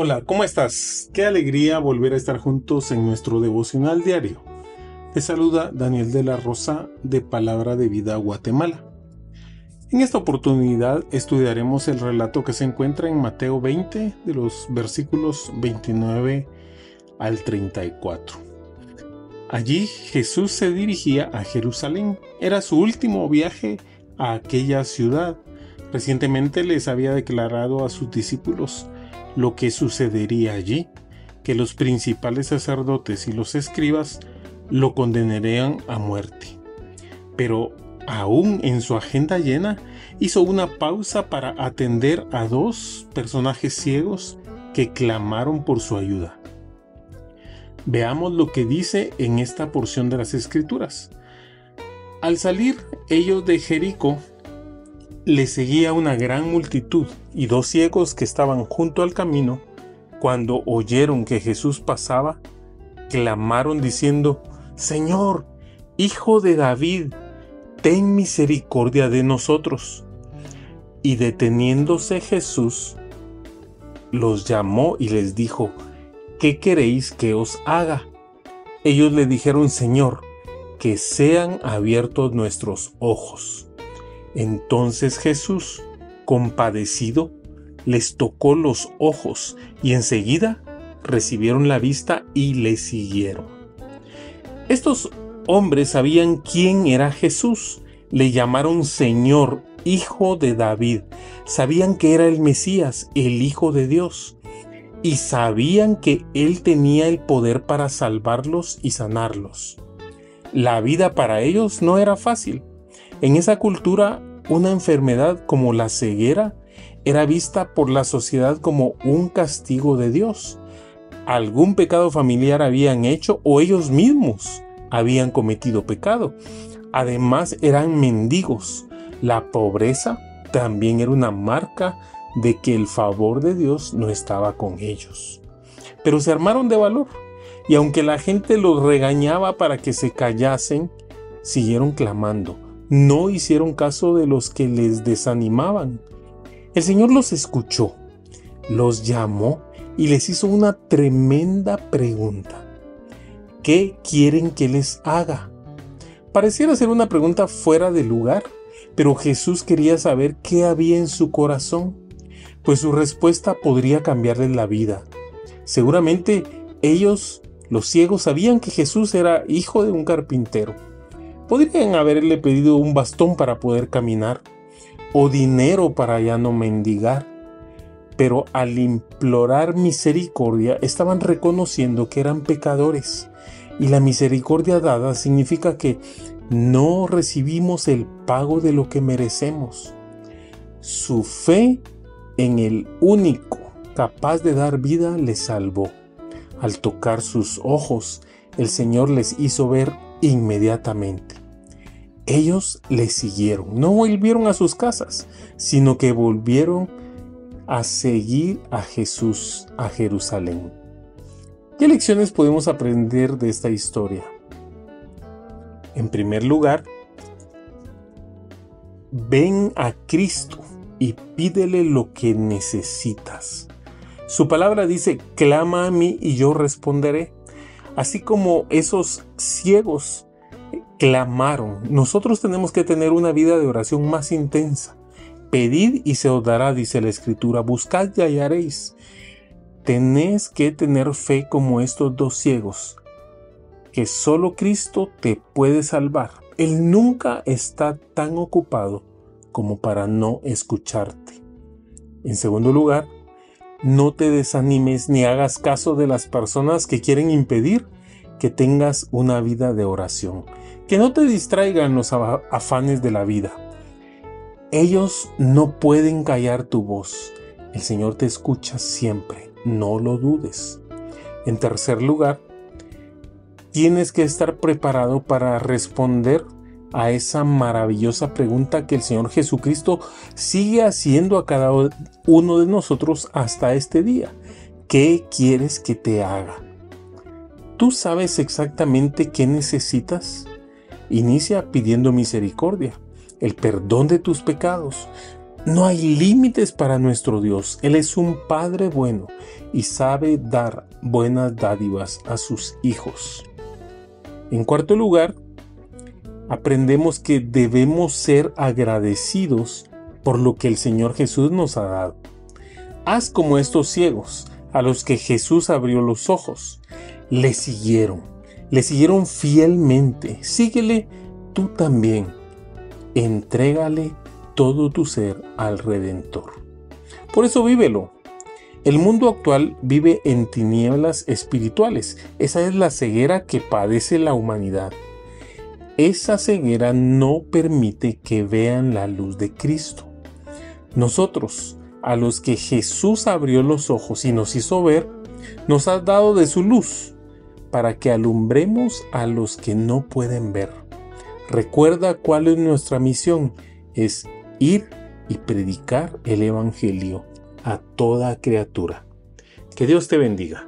Hola, ¿cómo estás? Qué alegría volver a estar juntos en nuestro devocional diario. Te saluda Daniel de la Rosa de Palabra de Vida Guatemala. En esta oportunidad estudiaremos el relato que se encuentra en Mateo 20 de los versículos 29 al 34. Allí Jesús se dirigía a Jerusalén. Era su último viaje a aquella ciudad. Recientemente les había declarado a sus discípulos lo que sucedería allí, que los principales sacerdotes y los escribas lo condenarían a muerte. Pero aún en su agenda llena, hizo una pausa para atender a dos personajes ciegos que clamaron por su ayuda. Veamos lo que dice en esta porción de las escrituras. Al salir ellos de Jericó, le seguía una gran multitud y dos ciegos que estaban junto al camino, cuando oyeron que Jesús pasaba, clamaron diciendo, Señor, Hijo de David, ten misericordia de nosotros. Y deteniéndose Jesús, los llamó y les dijo, ¿qué queréis que os haga? Ellos le dijeron, Señor, que sean abiertos nuestros ojos. Entonces Jesús, compadecido, les tocó los ojos y enseguida recibieron la vista y le siguieron. Estos hombres sabían quién era Jesús, le llamaron Señor, Hijo de David, sabían que era el Mesías, el Hijo de Dios, y sabían que Él tenía el poder para salvarlos y sanarlos. La vida para ellos no era fácil, en esa cultura, una enfermedad como la ceguera era vista por la sociedad como un castigo de Dios. Algún pecado familiar habían hecho o ellos mismos habían cometido pecado. Además eran mendigos. La pobreza también era una marca de que el favor de Dios no estaba con ellos. Pero se armaron de valor y aunque la gente los regañaba para que se callasen, siguieron clamando no hicieron caso de los que les desanimaban. El Señor los escuchó, los llamó y les hizo una tremenda pregunta. ¿Qué quieren que les haga? Pareciera ser una pregunta fuera de lugar, pero Jesús quería saber qué había en su corazón, pues su respuesta podría cambiarles la vida. Seguramente ellos, los ciegos, sabían que Jesús era hijo de un carpintero Podrían haberle pedido un bastón para poder caminar o dinero para ya no mendigar. Pero al implorar misericordia estaban reconociendo que eran pecadores. Y la misericordia dada significa que no recibimos el pago de lo que merecemos. Su fe en el único capaz de dar vida les salvó. Al tocar sus ojos, el Señor les hizo ver inmediatamente. Ellos le siguieron, no volvieron a sus casas, sino que volvieron a seguir a Jesús a Jerusalén. ¿Qué lecciones podemos aprender de esta historia? En primer lugar, ven a Cristo y pídele lo que necesitas. Su palabra dice, clama a mí y yo responderé. Así como esos ciegos clamaron. Nosotros tenemos que tener una vida de oración más intensa. Pedid y se os dará, dice la escritura. Buscad y hallaréis. Tenés que tener fe como estos dos ciegos, que solo Cristo te puede salvar. Él nunca está tan ocupado como para no escucharte. En segundo lugar, no te desanimes ni hagas caso de las personas que quieren impedir que tengas una vida de oración, que no te distraigan los afanes de la vida. Ellos no pueden callar tu voz. El Señor te escucha siempre, no lo dudes. En tercer lugar, tienes que estar preparado para responder a esa maravillosa pregunta que el Señor Jesucristo sigue haciendo a cada uno de nosotros hasta este día. ¿Qué quieres que te haga? ¿Tú sabes exactamente qué necesitas? Inicia pidiendo misericordia, el perdón de tus pecados. No hay límites para nuestro Dios. Él es un Padre bueno y sabe dar buenas dádivas a sus hijos. En cuarto lugar, aprendemos que debemos ser agradecidos por lo que el Señor Jesús nos ha dado. Haz como estos ciegos, a los que Jesús abrió los ojos. Le siguieron, le siguieron fielmente. Síguele tú también. Entrégale todo tu ser al Redentor. Por eso vívelo. El mundo actual vive en tinieblas espirituales. Esa es la ceguera que padece la humanidad esa ceguera no permite que vean la luz de Cristo. Nosotros, a los que Jesús abrió los ojos y nos hizo ver, nos ha dado de su luz, para que alumbremos a los que no pueden ver. Recuerda cuál es nuestra misión, es ir y predicar el Evangelio a toda criatura. Que Dios te bendiga.